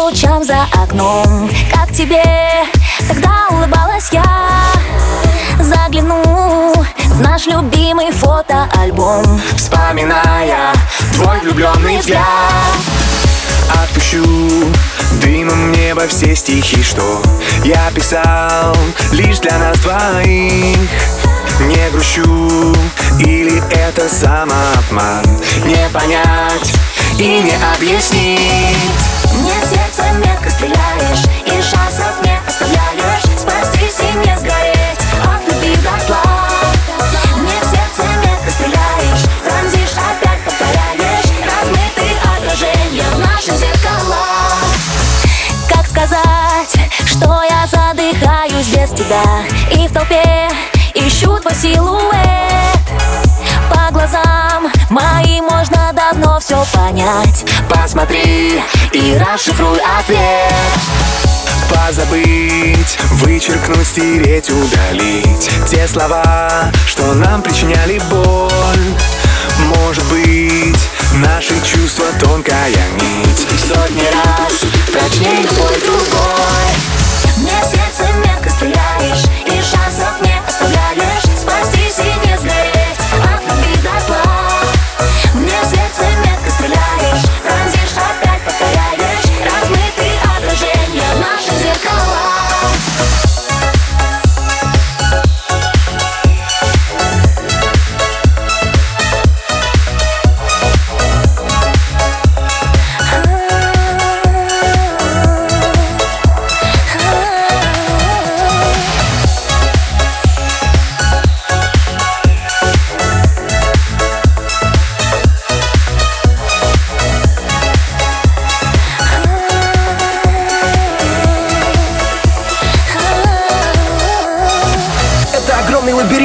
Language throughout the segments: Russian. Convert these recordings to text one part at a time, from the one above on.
ночам за окном. Как тебе? Тогда улыбалась я. Загляну в наш любимый фотоальбом Вспоминая твой влюбленный взгляд. Отпущу дымом небо все стихи, что я писал Лишь для нас двоих. Не грущу, или это самообман? Не понять и не объяснить что я задыхаюсь без тебя. И в толпе ищу твой силуэт. По глазам моим можно давно все понять. Посмотри и расшифруй ответ. Позабыть, вычеркнуть, стереть, удалить Те слова, что нам причиняли боль. Может быть, наши чувства тонкая нить. Сотни раз прочней любой другой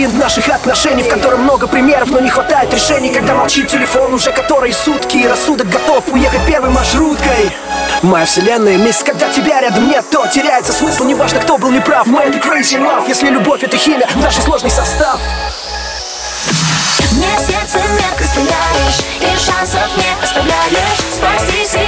лабиринт наших отношений В котором много примеров, но не хватает решений Когда молчит телефон уже которые сутки И рассудок готов уехать первой маршруткой. Моя вселенная, месяц, когда тебя рядом нет, то теряется смысл Неважно, кто был неправ, мой это crazy love Если любовь это химия, наш сложный состав. Мне сердце метко стреляешь И шансов не оставляешь. Спастись не